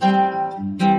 thank you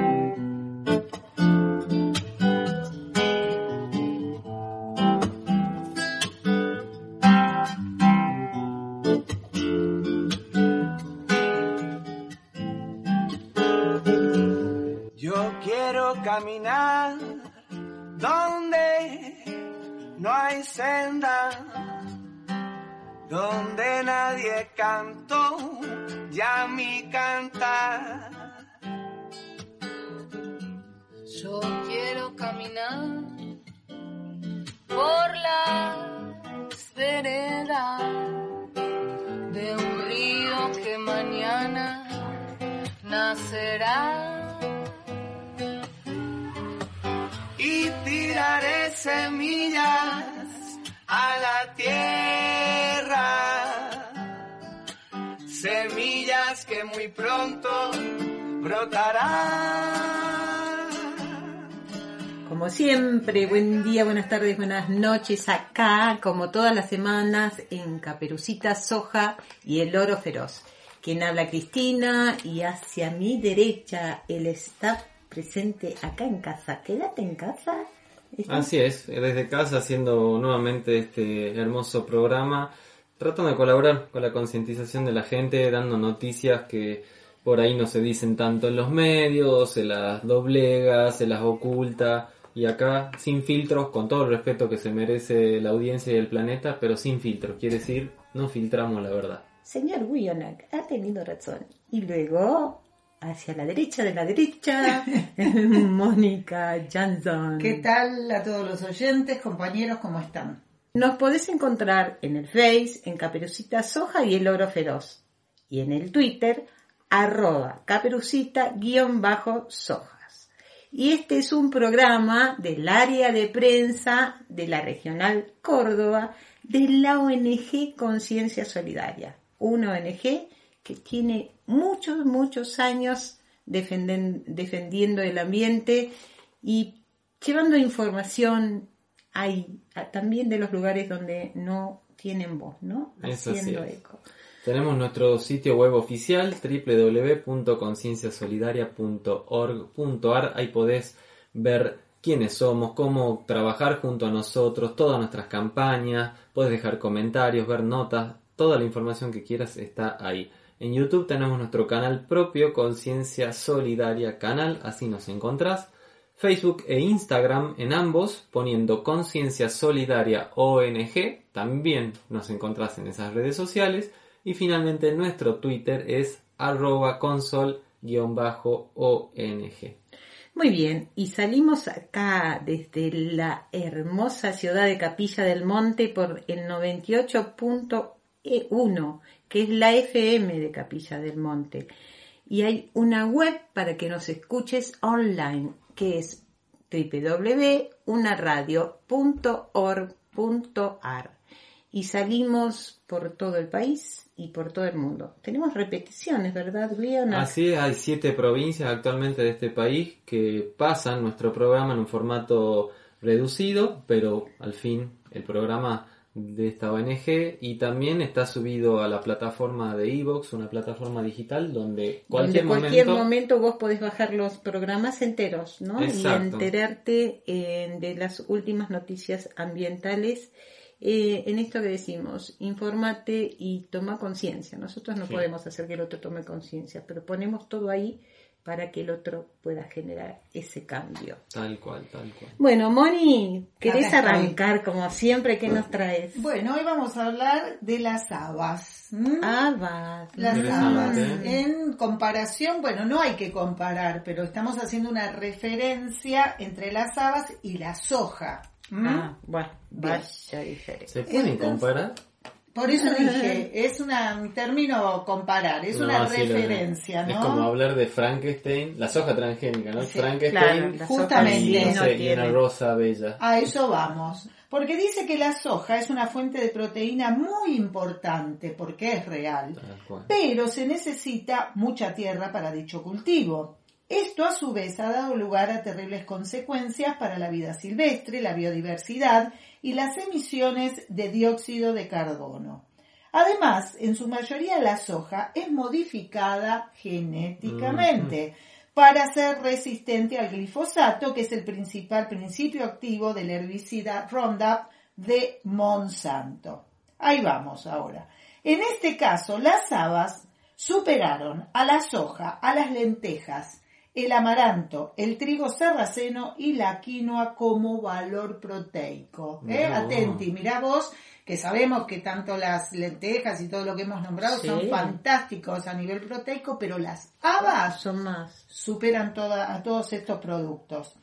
Muy pronto brotarán. Como siempre, buen día, buenas tardes, buenas noches acá, como todas las semanas, en Caperucita Soja y el Oro Feroz. Quien habla Cristina y hacia mi derecha el staff presente acá en casa. Quédate en casa. Así es, desde casa haciendo nuevamente este hermoso programa, tratando de colaborar con la concientización de la gente, dando noticias que por ahí no se dicen tanto en los medios, se las doblega, se las oculta, y acá sin filtros, con todo el respeto que se merece la audiencia y el planeta, pero sin filtros, quiere decir, no filtramos la verdad. Señor Wionak, ha tenido razón. Y luego, hacia la derecha de la derecha, Mónica Johnson. ¿Qué tal a todos los oyentes, compañeros, cómo están? Nos podés encontrar en el Face, en Caperucita Soja y el Oro Feroz. Y en el Twitter, arroba caperucita-sojas. Y este es un programa del área de prensa de la Regional Córdoba de la ONG Conciencia Solidaria. Una ONG que tiene muchos, muchos años defendiendo el ambiente y llevando información ahí, a- también de los lugares donde no tienen voz, ¿no? Eso Haciendo eco. Tenemos nuestro sitio web oficial www.concienciasolidaria.org.ar. Ahí podés ver quiénes somos, cómo trabajar junto a nosotros, todas nuestras campañas, podés dejar comentarios, ver notas, toda la información que quieras está ahí. En YouTube tenemos nuestro canal propio, Conciencia Solidaria Canal, así nos encontrás. Facebook e Instagram en ambos, poniendo Conciencia Solidaria ONG, también nos encontrás en esas redes sociales. Y finalmente nuestro Twitter es arroba consol-ong. Muy bien, y salimos acá desde la hermosa ciudad de Capilla del Monte por el 98.1, que es la FM de Capilla del Monte. Y hay una web para que nos escuches online, que es www.unaradio.org.ar. Y salimos por todo el país y por todo el mundo. Tenemos repeticiones, ¿verdad, Leona? Así es, hay siete provincias actualmente de este país que pasan nuestro programa en un formato reducido, pero al fin el programa de esta ONG y también está subido a la plataforma de Evox, una plataforma digital donde cualquier, Donde cualquier momento, momento... vos podés bajar los programas enteros, ¿no? Exacto. Y enterarte eh, de las últimas noticias ambientales. Eh, en esto que decimos, infórmate y toma conciencia. Nosotros no Sí. podemos hacer que el otro tome conciencia, pero ponemos todo ahí para que el otro pueda generar ese cambio. tal cual, tal cual. Bueno, Moni, ¿querés arrancar como siempre? ¿Qué nos traes? Bueno, hoy vamos a hablar de las habas. ¿m? Ah, va. Las habas. En comparación, bueno, no hay que comparar, pero estamos haciendo una referencia entre las habas y la soja. Ah, bueno, vaya diferencia. ¿Se pueden Entonces- comparar? Por eso dije, es una, un término comparar, es No, una sí, referencia, Es ¿no? como hablar de Frankenstein, la soja transgénica, ¿no? Sí, Frankenstein Claro, Justamente. y, no sé, y una rosa bella. A eso vamos. Porque dice que la soja es una fuente de proteína muy importante, porque es real. Pero se necesita mucha tierra para dicho cultivo. Esto a su vez ha dado lugar a terribles consecuencias para la vida silvestre, la biodiversidad y las emisiones de dióxido de carbono. Además, en su mayoría la soja es modificada genéticamente para ser resistente al glifosato, que es el principal principio activo del herbicida Roundup de Monsanto. Ahí vamos ahora. En este caso, las habas superaron a la soja, a las lentejas, el amaranto, el trigo sarraceno y la quinoa como valor proteico. ¿eh? Mirá vos. Atenti, mirá vos, que sabemos que tanto las lentejas y todo lo que hemos nombrado Sí. son fantásticos a nivel proteico, pero las habas Son más. superan toda- a todos estos productos.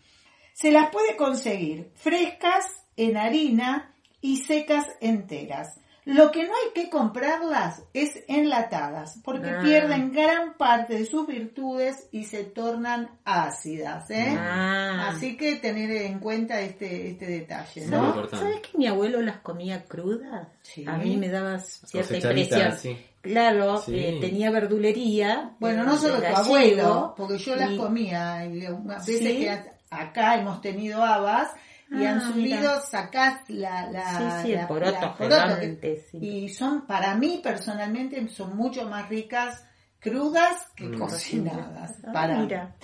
Se las puede conseguir frescas, en harina y secas enteras. Lo que no hay que comprarlas es enlatadas, porque Ah. pierden gran parte de sus virtudes y se tornan ácidas. ¿eh? Ah. Así que tener en cuenta este, este detalle. ¿no? importante. ¿Sabes que mi abuelo las comía crudas? Sí. A mí me daba cierta impresión. sí. Claro, Sí. eh, tenía verdulería. Bueno, eh, no solo tu abuelo, porque yo las y- comía, y unas veces Sí. que a- acá hemos tenido habas y Ah, han subido, mira. sacás la, la, Sí, sí, el la- poroto la poroto, gigante, que- sí. y son, para mí personalmente, son mucho más ricas crudas que Mm. cocinadas. Ah, para mira.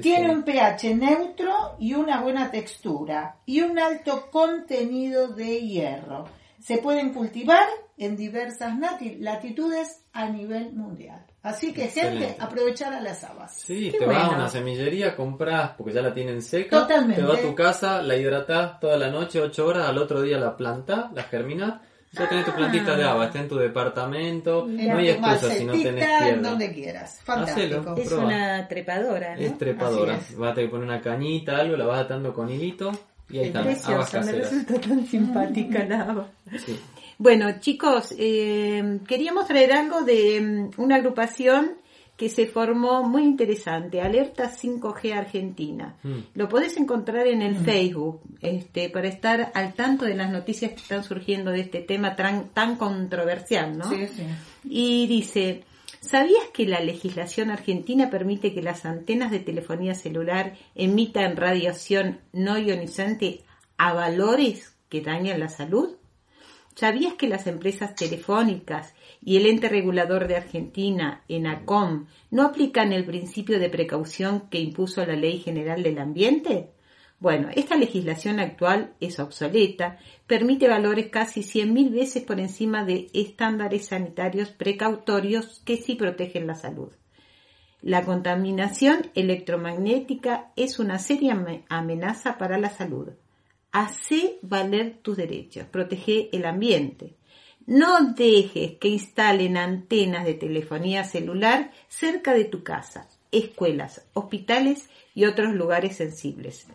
Tiene sí. un pH neutro y una buena textura y un alto contenido de hierro. Se pueden cultivar en diversas latitudes a nivel mundial. Así que, gente, Excelente. aprovechar a las habas. Sí, Qué te vas a una semillería, compras, porque ya la tienen seca. Totalmente. Te vas a tu casa, la hidratás toda la noche, 8 horas, al otro día la plantás, la germinás. Ya tenés tu plantita de agua, está en tu departamento. En no hay excusa si no tenés tierra. donde quieras. Fantástico. Hacelo. Es una trepadora, ¿no? Es trepadora. Vas a tener que poner una cañita, algo, la vas atando con hilito y ahí están, Preciosa, me resulta tan simpática la. Sí. Bueno, chicos, eh, queríamos traer algo de mm, una agrupación que se formó muy interesante, Alerta 5G Argentina. Mm. Lo podés encontrar en el Facebook, este, para estar al tanto de las noticias que están surgiendo de este tema tan, tan controversial, ¿no? Sí, sí. Y dice, ¿sabías que la legislación argentina permite que las antenas de telefonía celular emitan radiación no ionizante a valores que dañan la salud? ¿Sabías que las empresas telefónicas y el ente regulador de Argentina, ENACOM, no aplican el principio de precaución que impuso la Ley General del Ambiente? Bueno, esta legislación actual es obsoleta, permite valores casi 100.000 veces por encima de estándares sanitarios precautorios que sí protegen la salud. La contaminación electromagnética es una seria ame- amenaza para la salud. Hacé valer tus derechos, protege el ambiente. No dejes que instalen antenas de telefonía celular cerca de tu casa, escuelas, hospitales y otros lugares sensibles.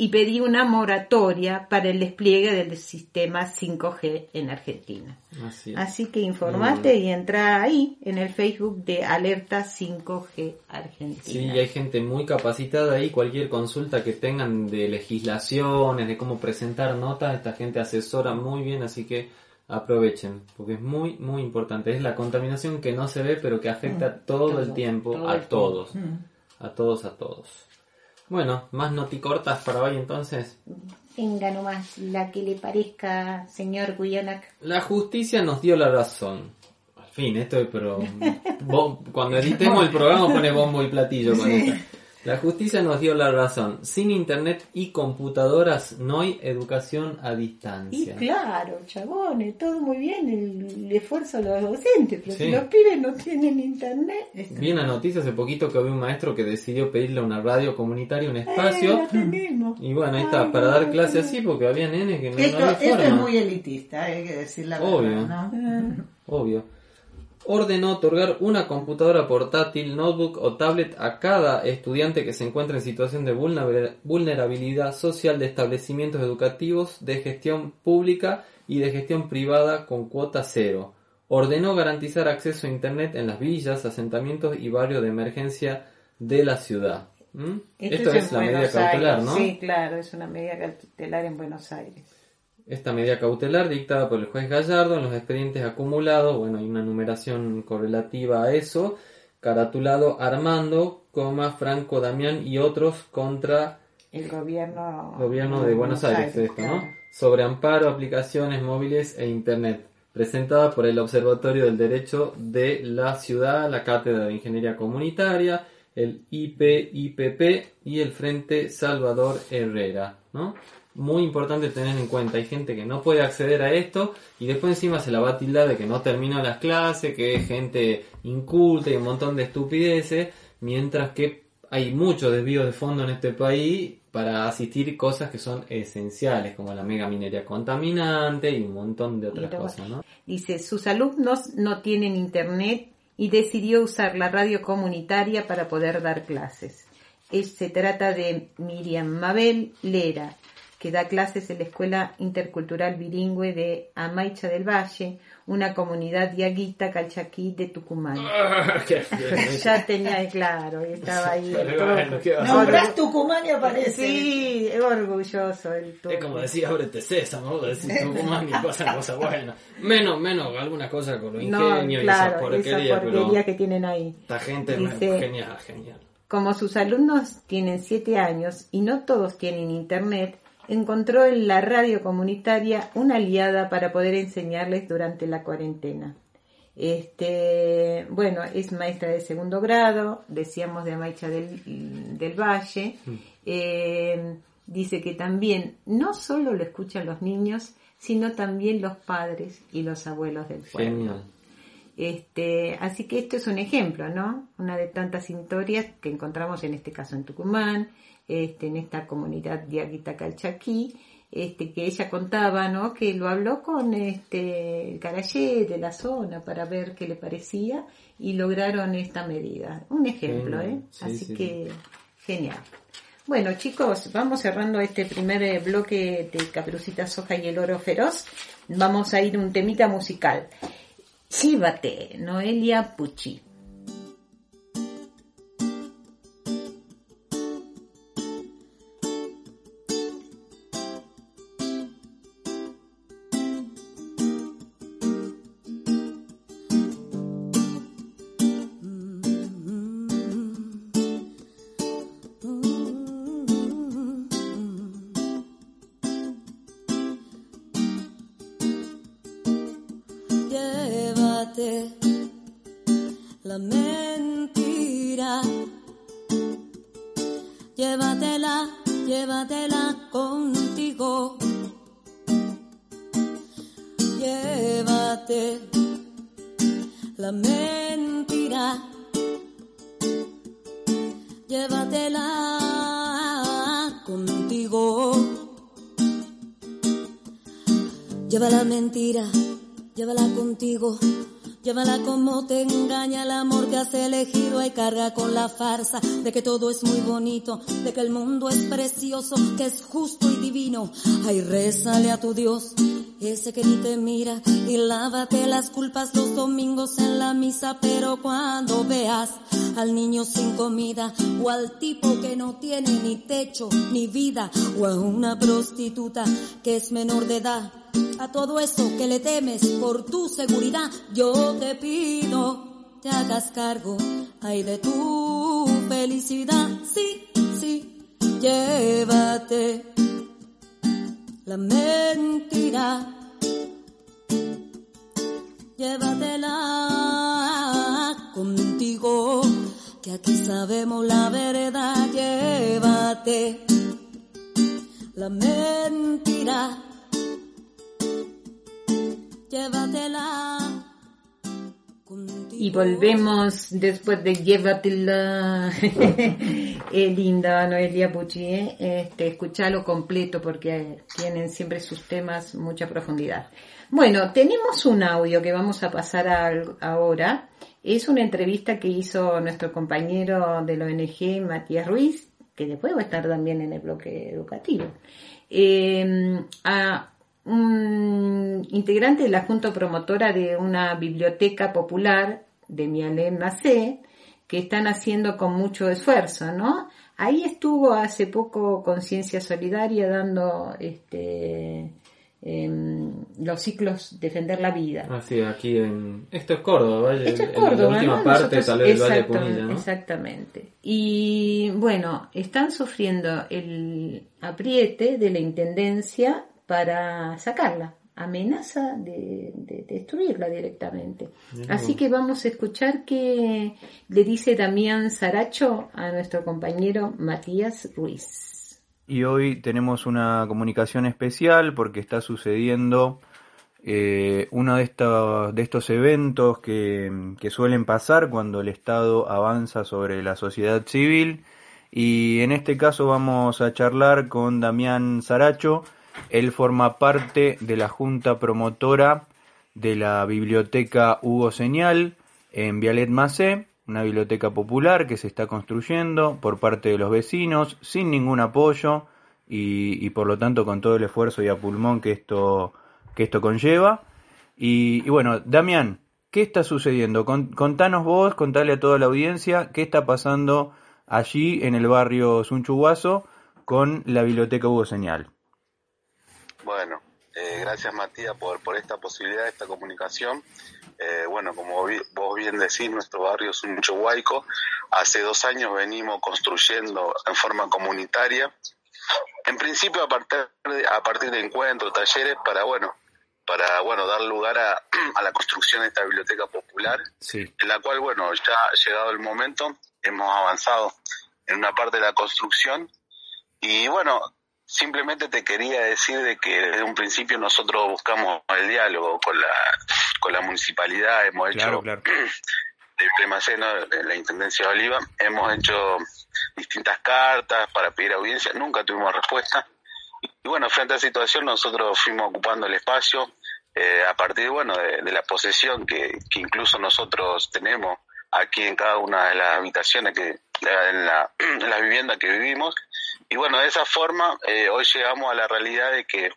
Y pedí una moratoria para el despliegue del sistema 5G en Argentina. Así es. Así que informate y entra ahí en el Facebook de Alerta 5G Sí, Argentina. y hay gente muy capacitada ahí. Cualquier consulta que tengan de legislaciones, de cómo presentar notas, esta gente asesora muy bien, así que aprovechen, porque es muy, muy importante. Es la contaminación que no se ve, pero que afecta todo, el tiempo todo a el todos. Mm. A todos, a todos. Bueno, más noticortas para hoy entonces. Venga nomás, la que le parezca, señor Guyanak. La justicia nos dio la razón. Al fin, esto es, pero bom- cuando editemos el programa pone bombo y platillo con Sí. esto. La justicia nos dio la razón. Sin internet y computadoras no hay educación a Y distancia. claro, chabones, todo muy bien, el, el esfuerzo de los docentes, pero Sí. si los pibes no tienen internet, Vi una noticia hace poquito que había un maestro que decidió pedirle a una radio comunitaria un eh, espacio. tenemos. Y bueno, ahí está, para dar clase así, porque había nenes que no, no Esto, había esto es muy elitista, hay que decir la Obvio. verdad, ¿no? Obvio. Ordenó otorgar una computadora portátil, notebook o tablet a cada estudiante que se encuentre en situación de vulnera- vulnerabilidad social de establecimientos educativos de gestión pública y de gestión privada con cuota cero. Ordenó garantizar acceso a Internet en las villas, asentamientos y barrios de emergencia de la ciudad. ¿Mm? Esto, es, la medida cautelar. ¿no? Sí, claro, es una medida cautelar en Buenos Aires. Esta medida cautelar dictada por el juez Gallardo en los expedientes acumulados, bueno, hay una numeración correlativa a eso, caratulado Armando, coma, Franco Damián y otros contra El gobierno, gobierno de Buenos Aires, esto, claro. ¿no? Sobre amparo, aplicaciones móviles e internet, presentada por el Observatorio del Derecho de la Ciudad, la Cátedra de Ingeniería Comunitaria, el IPIPP y el Frente Salvador Herrera, ¿no? Muy importante tener en cuenta, hay gente que no puede acceder a esto y después encima se la va a tildar de que no terminó las clases, que es gente inculta y un montón de estupideces, mientras que hay mucho desvío de fondo en este país para asistir cosas que son esenciales, como la mega minería contaminante y un montón de otras cosas, ¿no? Dice, sus alumnos no tienen internet y decidió usar la radio comunitaria para poder dar clases. Es- se trata de Miriam Mabel Lera, que da clases en la Escuela Intercultural Bilingüe de Amaicha del Valle, una comunidad diaguita calchaquí de Tucumán. ya tenía claro, y estaba ahí. Nombrás Tucumán y aparece. Sí, orgulloso el Es Tucu. como decir, ábrete sésamo, decís Tucumán y pasan cosas buenas. Menos, menos, algunas cosas con lo No, ingenio y claro, esa porquería, esa porquería pero que tienen ahí. esta gente es Dice- genial, genial. Como sus alumnos tienen siete años y no todos tienen internet, encontró en la radio comunitaria una aliada para poder enseñarles durante la cuarentena. Este, bueno, es maestra de segundo grado, decíamos de Amaicha del, del Valle. Eh, dice que también no solo lo escuchan los niños, sino también los padres y los abuelos del pueblo. Genial. Este, así que esto es un ejemplo, ¿no? Una de tantas historias que encontramos en este caso en Tucumán, este, en esta comunidad diaguita calchaquí, este, que ella contaba, ¿no? Que lo habló con este, el carayé de la zona para ver qué le parecía y lograron esta medida. Un ejemplo, Genial. ¿eh? Sí, Así sí, que, genial. Bueno, chicos, vamos cerrando este primer eh, bloque de Caperucita Soja y el Oro Feroz. Vamos a ir un temita musical. Chívate, Noelia Pucci. La mentira, llévatela, llévatela contigo. Llévate la mentira, llévatela contigo. Lleva la mentira, llévala contigo. Llévala como te engaña el amor que has elegido y carga con la farsa de que todo es muy bonito, de que el mundo es precioso, que es justo y divino. Ay, rézale a tu Dios, ese que ni te mira y lávate las culpas los domingos en la misa, pero cuando veas al niño sin comida o al tipo que no tiene ni techo ni vida o a una prostituta que es menor de edad, a todo eso que le temes por tu seguridad, yo te pido te hagas cargo, ay de tu felicidad, sí, sí, llévate la mentira, llévatela contigo, que aquí sabemos la verdad, llévate la mentira llévatela Y volvemos después de Llévatela. es linda Noelia Pucci, ¿eh? este, escuchalo completo porque tienen siempre sus temas mucha profundidad. Bueno, tenemos un audio que vamos a pasar ahora. Es una entrevista que hizo nuestro compañero de la ONG, Matías Ruiz, que después va a estar también en el bloque educativo, eh, un integrante de la Junta Promotora de una biblioteca popular de Mialén Macé, que están haciendo con mucho esfuerzo, ¿no? Ahí estuvo hace poco Conciencia Solidaria dando este, los ciclos Defender la Vida. Ah, aquí en... Esto es Córdoba, ¿vale? Esto es Córdoba, la última parte tal vez Valle Punilla, ¿no? Exactamente. Y bueno, están sufriendo el apriete de la Intendencia para sacarla amenaza de, destruirla directamente. Así que vamos a escuchar qué le dice Damián Saracho a nuestro compañero Matías Ruiz. Y hoy tenemos una comunicación especial porque está sucediendo eh, uno de estos, de estos eventos que, que suelen pasar cuando el Estado avanza sobre la sociedad civil. Y en este caso vamos a charlar con Damián Saracho, él forma parte de la junta promotora de la biblioteca Hugo Señal en Vialet Macé, una biblioteca popular que se está construyendo por parte de los vecinos sin ningún apoyo y, por lo tanto con todo el esfuerzo y a pulmón que esto, que esto conlleva. Y, bueno, Damián, ¿qué está sucediendo? contanos vos, contale a toda la audiencia qué está pasando allí en el barrio Sunchuguazo con la biblioteca Hugo Señal. Bueno, eh, gracias Matías por, por esta posibilidad, esta comunicación. Eh, bueno, como vos bien decís, nuestro barrio es un huaico. Hace dos años venimos construyendo en forma comunitaria. En principio a partir de, a partir de encuentros, talleres, para bueno, para bueno dar lugar a, a la construcción de esta biblioteca popular, sí. en la cual bueno ya ha llegado el momento, hemos avanzado en una parte de la construcción y bueno Simplemente te quería decir de que desde un principio nosotros buscamos el diálogo con la, con la municipalidad, hemos hecho claro. de la Intendencia de Oliva, hemos hecho distintas cartas para pedir audiencia, nunca tuvimos respuesta. Y bueno, frente a esa situación nosotros fuimos ocupando el espacio eh, a partir bueno, de, la posesión que, que, incluso nosotros tenemos aquí en cada una de las habitaciones que en la, en la vivienda que vivimos y bueno, de esa forma, eh, hoy llegamos a la realidad de que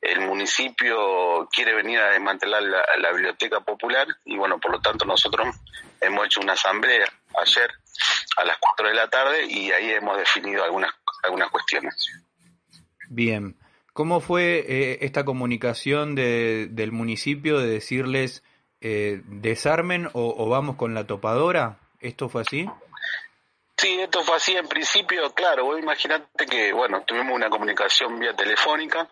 el municipio quiere venir a desmantelar la, biblioteca popular y bueno, por lo tanto nosotros hemos hecho una asamblea ayer a las 4 de la tarde y ahí hemos definido algunas, algunas cuestiones. Bien, ¿cómo fue eh, esta comunicación de, del municipio de decirles eh, desarmen o, o, vamos con la topadora? ¿Esto fue así? Sí, esto fue así en principio, claro, vos imaginate que, bueno, tuvimos una comunicación vía telefónica,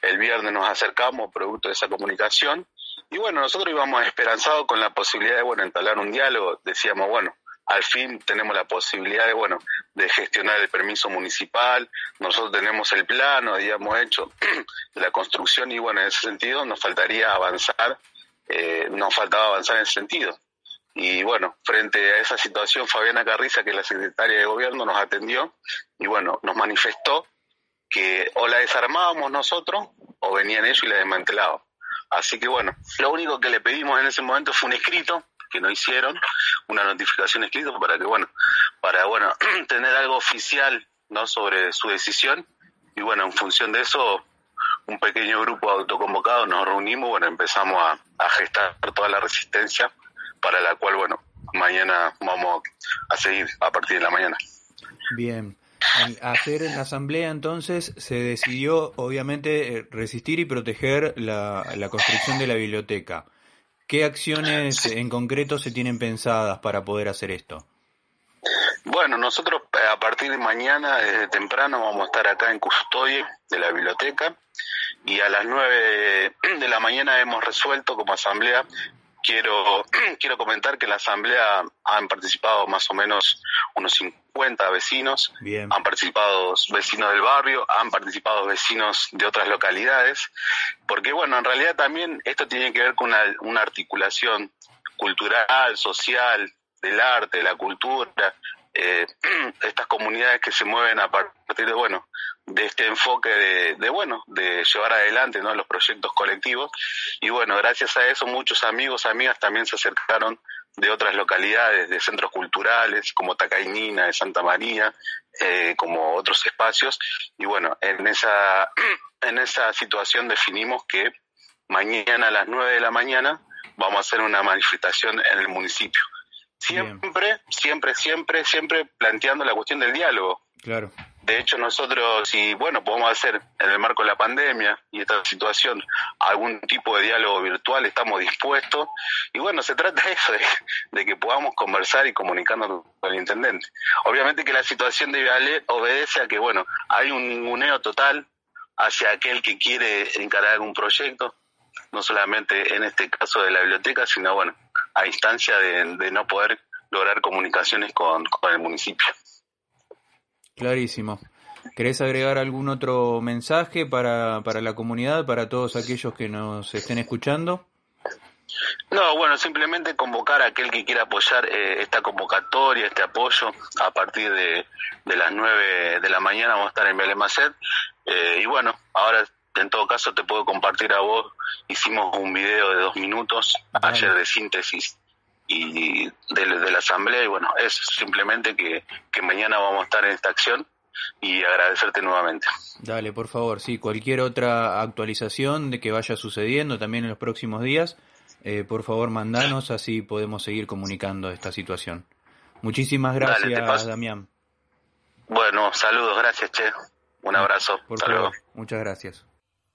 el viernes nos acercamos producto de esa comunicación, y bueno, nosotros íbamos esperanzados con la posibilidad de, bueno, entablar un diálogo, decíamos, bueno, al fin tenemos la posibilidad de, bueno, de gestionar el permiso municipal, nosotros tenemos el plano, habíamos hecho la construcción y bueno, en ese sentido nos faltaría avanzar, eh, nos faltaba avanzar en ese sentido. Y bueno, frente a esa situación, Fabiana Carriza, que es la secretaria de gobierno, nos atendió y bueno, nos manifestó que o la desarmábamos nosotros o venían ellos y la desmantelaban. Así que bueno, lo único que le pedimos en ese momento fue un escrito que no hicieron, una notificación escrita para que bueno, para bueno, tener algo oficial no sobre su decisión y bueno, en función de eso un pequeño grupo autoconvocado nos reunimos, bueno, empezamos a, a gestar toda la resistencia para la cual, bueno, mañana vamos a seguir a partir de la mañana. Bien. hacer en la asamblea entonces se decidió obviamente eh, resistir y proteger la, la construcción de la biblioteca. ¿Qué acciones en concreto se tienen pensadas para poder hacer esto? Bueno, nosotros eh, a partir de mañana, desde temprano, vamos a estar acá en custodia de la biblioteca y a las 9 de la mañana hemos resuelto como asamblea quiero, quiero comentar que en la asamblea han participado más o menos unos 50 vecinos, han participado vecinos del barrio, han participado vecinos de otras localidades, porque bueno, en realidad también esto tiene que ver con una, articulación cultural, social, del arte, de la cultura, eh, estas comunidades que se mueven a partir de, bueno, de este enfoque de, bueno, de llevar adelante, ¿no? Los proyectos colectivos. Y bueno, gracias a eso muchos amigos, amigas también se acercaron de otras localidades, de centros culturales como Tacainina, de Santa María, eh, como otros espacios. Y bueno, en esa, en esa situación definimos que mañana a las 9 de la mañana vamos a hacer una manifestación en el municipio. Siempre, siempre, siempre, siempre planteando la cuestión del diálogo. Claro. De hecho, nosotros, si, bueno, podemos hacer en el marco de la pandemia y esta situación algún tipo de diálogo virtual, estamos dispuestos. Y bueno, se trata de eso, de, que podamos conversar y comunicarnos con el intendente. Obviamente que la situación de Viale obedece a que, bueno, hay un ninguneo total hacia aquel que quiere encarar un proyecto, no solamente en este caso de la biblioteca, sino, bueno, a instancia de, no poder lograr comunicaciones con, el municipio. Clarísimo. ¿Querés agregar algún otro mensaje para, para la comunidad, para todos aquellos que nos estén escuchando? No, bueno, simplemente convocar a aquel que quiera apoyar eh, esta convocatoria, este apoyo, a partir de, de, las 9 de la mañana vamos a estar en Belemacet. Eh, y bueno, ahora en todo caso te puedo compartir a vos, hicimos un video de dos minutos ayer de síntesis y de, la asamblea y bueno, es simplemente que, que mañana vamos a estar en esta acción y agradecerte nuevamente. Dale, por favor, sí, cualquier otra actualización de que vaya sucediendo también en los próximos días, eh, por favor mandanos, así podemos seguir comunicando esta situación. Muchísimas gracias, Damián. Bueno, saludos, gracias, Che. Un abrazo. Por favor, muchas gracias.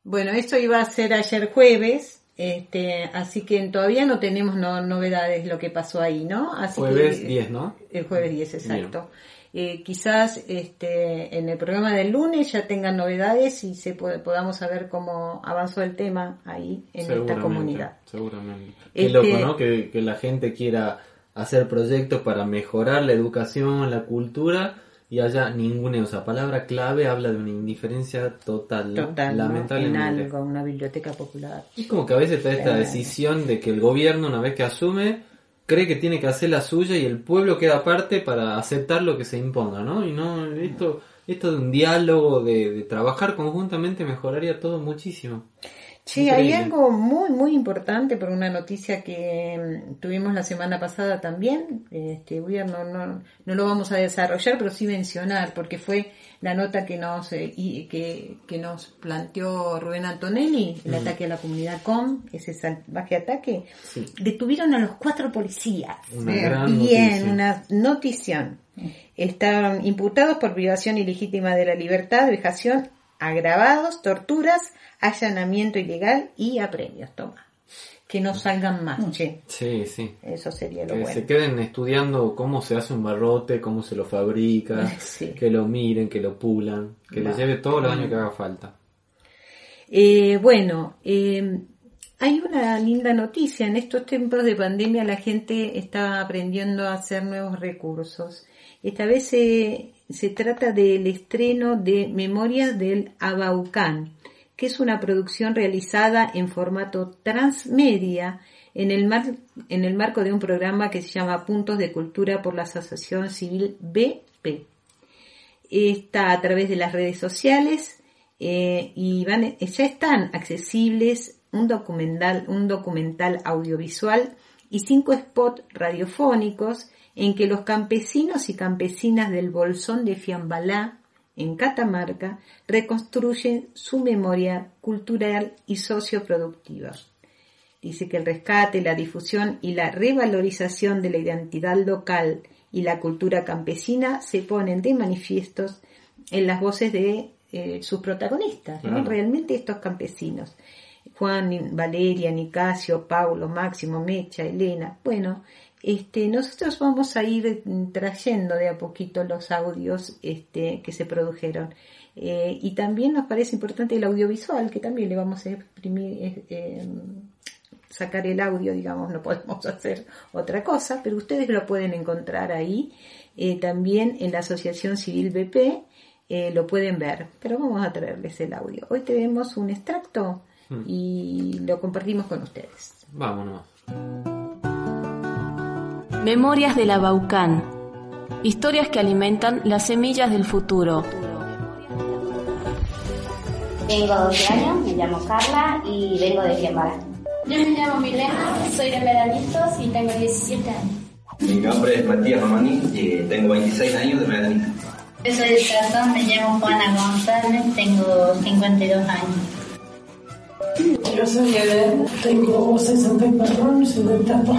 Bueno, esto iba a ser ayer jueves, este, así que todavía no tenemos no, novedades lo que pasó ahí, ¿no? Así jueves 10, ¿no? El jueves 10, exacto. Eh, quizás este, en el programa del lunes ya tengan novedades y se podamos saber cómo avanzó el tema ahí en esta comunidad. Seguramente. Qué loco, este ¿no? Que, que la gente quiera hacer proyectos para mejorar la educación, la cultura y haya ninguna, o sea, palabra clave habla de una indiferencia total, total lamentablemente. En algo, una biblioteca popular. Es como que a veces está esta decisión de que el gobierno, una vez que asume, cree que tiene que hacer la suya y el pueblo queda aparte para aceptar lo que se imponga, ¿no? Y no, esto, esto de un diálogo, de, de trabajar conjuntamente mejoraría todo muchísimo. Sí, hay algo muy, muy importante por una noticia que mm, tuvimos la semana pasada también. Este, no, no, no lo vamos a desarrollar, pero sí mencionar, porque fue la nota que nos, eh, y, que, que nos planteó Rubén Antonelli, el ataque a la comunidad COM, ese salvaje ataque. Detuvieron a los cuatro policías. Una Bien, una notición. Estaban imputados por privación ilegítima de la libertad, vejación, agravados, torturas, allanamiento ilegal y apremios, toma. Que no salgan más, mm. che. Sí, sí. Eso sería lo que bueno. se queden estudiando cómo se hace un barrote, cómo se lo fabrica, que lo miren, que lo pulan, que les lleve todo el año que haga falta. Eh, bueno, eh, hay una linda noticia. En estos tiempos de pandemia la gente está aprendiendo a hacer nuevos recursos. Esta vez se, se trata del estreno de Memorias del Abaucán, que es una producción realizada en formato transmedia en el, en el marco de un programa que se llama Puntos de Cultura por la Asociación Civil BP. Está a través de las redes sociales eh, y ya están accesibles un documental, un documental audiovisual y cinco spots radiofónicos en que los campesinos y campesinas del Bolsón de Fiambalá en Catamarca reconstruyen su memoria cultural y socioproductiva. Dice que el rescate, la difusión y la revalorización de la identidad local y la cultura campesina se ponen de manifiestos en las voces de eh, sus protagonistas, realmente estos campesinos. Juan, Valeria, Nicasio, Paulo, Máximo, Mecha, Elena. Bueno, este, nosotros vamos a ir trayendo de a poquito los audios este, que se produjeron. Eh, y también nos parece importante el audiovisual, que también le vamos a exprimir, eh, eh, sacar el audio, digamos, no podemos hacer otra cosa, pero ustedes lo pueden encontrar ahí. también en la Asociación Civil BP lo pueden ver, pero vamos a traerles el audio. Hoy tenemos un extracto hmm. y lo compartimos con ustedes. Vámonos. Memorias de la Baucán. Historias que alimentan las semillas del futuro. Tengo 12 años, me llamo Carla y vengo de Fiambara. Yo me llamo Milena, soy de Medanitos y tengo 17 años. Mi nombre es Matías Romani y tengo 26 años de Medanitos. Yo soy de Tratón, me llamo Juana González, tengo 52 años. Yo soy de, tengo 60 y perdón, 72.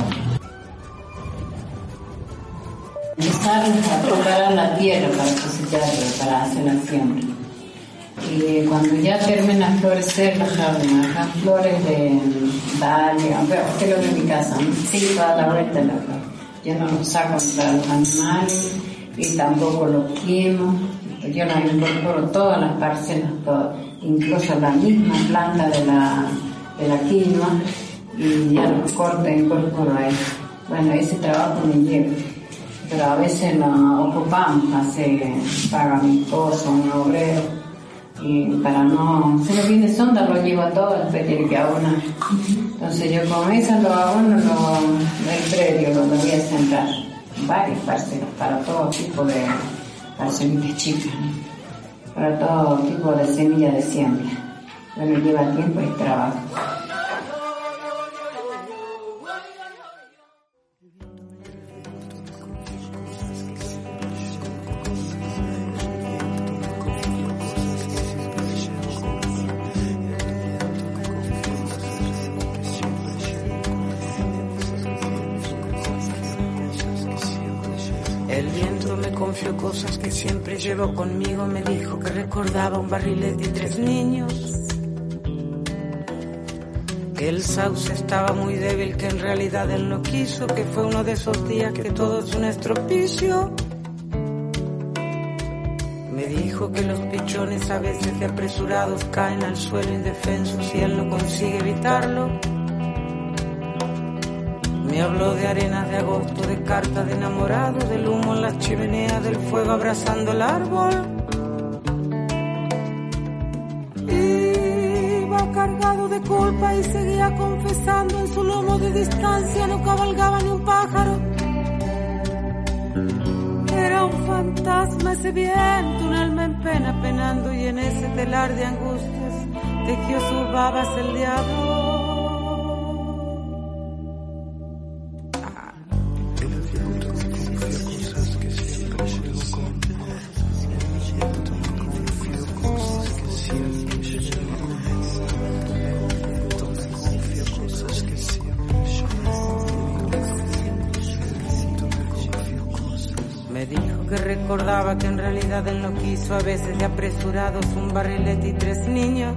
Empezar a preparar la tierra para cosecharla, para hacer la siembra. Y cuando ya termina de florecer la jardín, acá flores de dalia, que lo de mi casa, sí, toda la vuelta de la flor. Yo no los saco para los animales y tampoco los quemo. Yo no incorporo todas las parcelas, todas, incluso la misma planta de la, de la quinoa y ya los corto e incorporo ahí. Bueno, ese trabajo me lleva pero a veces nos ocupamos, hace, paga mi esposo, un obrero, y para no, se lo viene sonda, lo llevo todo, después tiene que abonar. Entonces yo con eso lo abono lo, del predio, lo voy a sembrar, varias parcelas, para todo tipo de parcelitas chicas, para todo tipo de semilla de siembra. Bueno, lleva tiempo y trabajo. Barrilete y tres niños. Que el sauce estaba muy débil, que en realidad él no quiso. Que fue uno de esos días que todo es un estropicio. Me dijo que los pichones a veces de apresurados caen al suelo indefensos y él no consigue evitarlo. Me habló de arenas de agosto, de cartas de enamorado, del humo en las chimeneas, del fuego abrazando el árbol. Distancia, no cabalgaba ni un pájaro. Era un fantasma ese viento, un alma en pena penando y en ese telar de angustias tejió sus babas el diablo. Un barrilete y tres niños.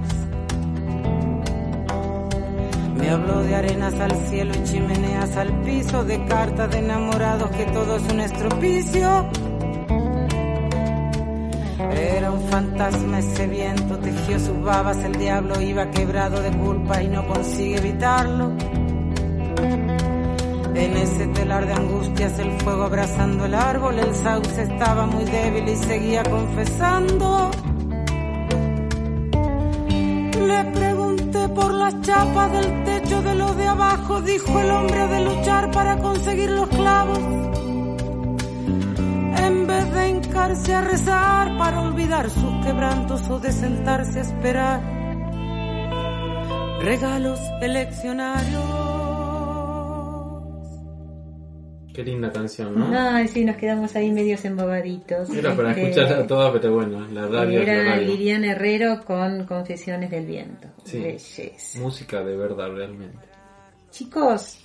Me habló de arenas al cielo y chimeneas al piso, de cartas de enamorados, que todo es un estropicio. Era un fantasma ese viento, tejió sus babas, el diablo iba quebrado de culpa y no consigue evitarlo. En ese telar de angustias, el fuego abrazando el árbol, el sauce estaba muy débil y seguía confesando. Le pregunté por las chapas del techo de lo de abajo, dijo el hombre de luchar para conseguir los clavos. En vez de hincarse a rezar para olvidar sus quebrantos o de sentarse a esperar regalos eleccionarios. Qué linda canción, ¿no? Ay, sí, nos quedamos ahí medios embobaditos. Era para Este, escucharla toda, pero bueno, la radio es la Era radio. Liliana Herrero con Confesiones del Viento. Sí. Belleza. Música de verdad, realmente. Chicos,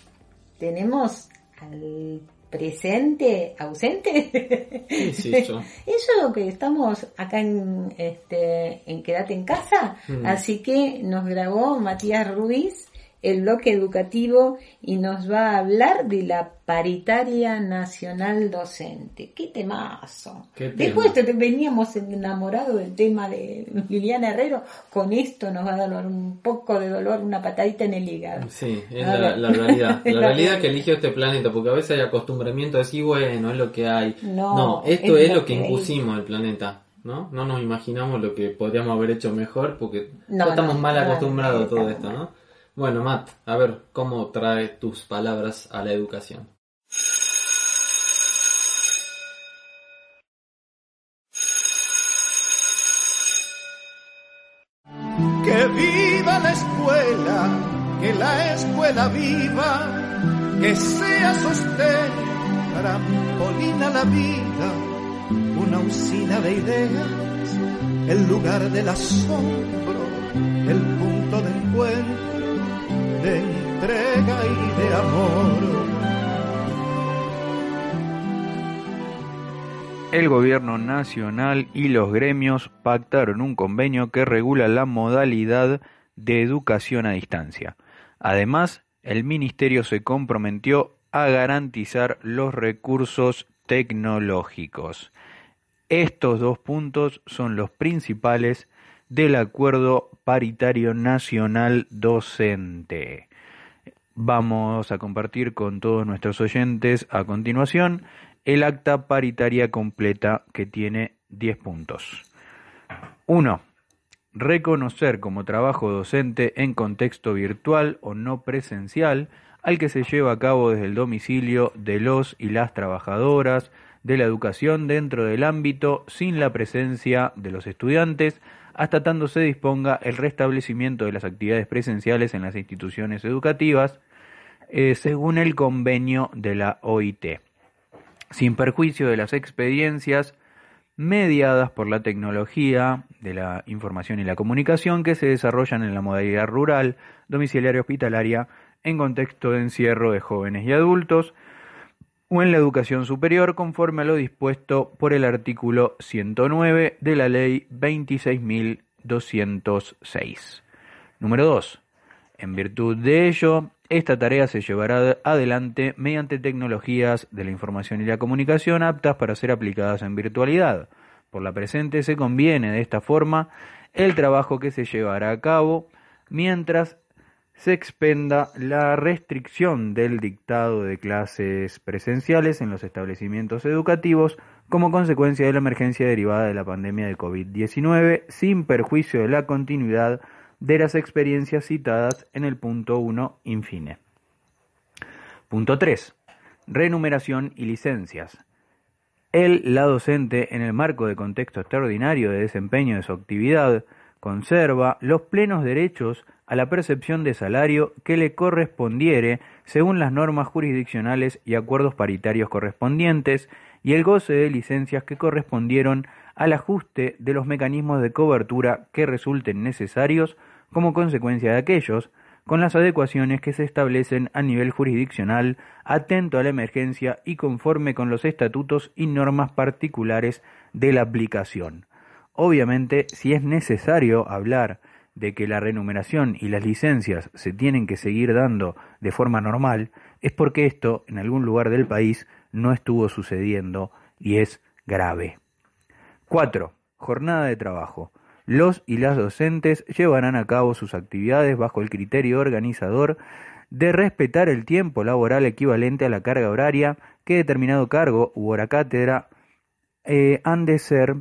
tenemos al presente ausente. Sí, sí, yo. Eso que estamos acá en, este, en Quédate en casa. Mm. Así que nos grabó Matías Ruiz el bloque educativo y nos va a hablar de la paritaria nacional docente. ¡Qué temazo! Qué tema. Después veníamos enamorados del tema de Liliana Herrero, con esto nos va a dar un poco de dolor, una patadita en el hígado. Sí, es la, realidad. La realidad que eligió este planeta, porque a veces hay acostumbramiento a decir, bueno, es lo que hay. No, esto es es, lo que que impusimos al planeta. ¿No? No nos imaginamos lo que podríamos haber hecho mejor porque No, estamos no, mal no, acostumbrados a todo esto, ¿no? Bueno, Matt, a ver, ¿cómo trae tus palabras a la educación? Que viva la escuela, que la escuela viva, que sea sostén, polina la vida, una usina de ideas, el lugar del asombro, el punto de encuentro el gobierno nacional y los gremios pactaron un convenio que regula la modalidad de educación a distancia. Además, el ministerio se comprometió a garantizar los recursos tecnológicos. Estos dos puntos son los principales del acuerdo paritario nacional docente. Vamos a compartir con todos nuestros oyentes a continuación el acta paritaria completa que tiene 10 puntos. 1. Reconocer como trabajo docente en contexto virtual o no presencial al que se lleva a cabo desde el domicilio de los y las trabajadoras de la educación dentro del ámbito sin la presencia de los estudiantes hasta tanto se disponga el restablecimiento de las actividades presenciales en las instituciones educativas eh, según el convenio de la OIT sin perjuicio de las experiencias mediadas por la tecnología de la información y la comunicación que se desarrollan en la modalidad rural, domiciliaria hospitalaria, en contexto de encierro de jóvenes y adultos, o en la educación superior conforme a lo dispuesto por el artículo 109 de la Ley 26.206. Número 2. En virtud de ello, esta tarea se llevará adelante mediante tecnologías de la información y la comunicación aptas para ser aplicadas en virtualidad. Por la presente se conviene de esta forma el trabajo que se llevará a cabo mientras se expenda la restricción del dictado de clases presenciales en los establecimientos educativos como consecuencia de la emergencia derivada de la pandemia de COVID-19 sin perjuicio de la continuidad de las experiencias citadas en el punto 1 infine. Punto 3. Renumeración y licencias. Él, la docente, en el marco de contexto extraordinario de desempeño de su actividad, conserva los plenos derechos a la percepción de salario que le correspondiere según las normas jurisdiccionales y acuerdos paritarios correspondientes y el goce de licencias que correspondieron al ajuste de los mecanismos de cobertura que resulten necesarios como consecuencia de aquellos, con las adecuaciones que se establecen a nivel jurisdiccional, atento a la emergencia y conforme con los estatutos y normas particulares de la aplicación. Obviamente, si es necesario hablar de que la renumeración y las licencias se tienen que seguir dando de forma normal, es porque esto en algún lugar del país no estuvo sucediendo y es grave. 4. Jornada de trabajo. Los y las docentes llevarán a cabo sus actividades bajo el criterio organizador de respetar el tiempo laboral equivalente a la carga horaria que determinado cargo u hora cátedra eh, han de ser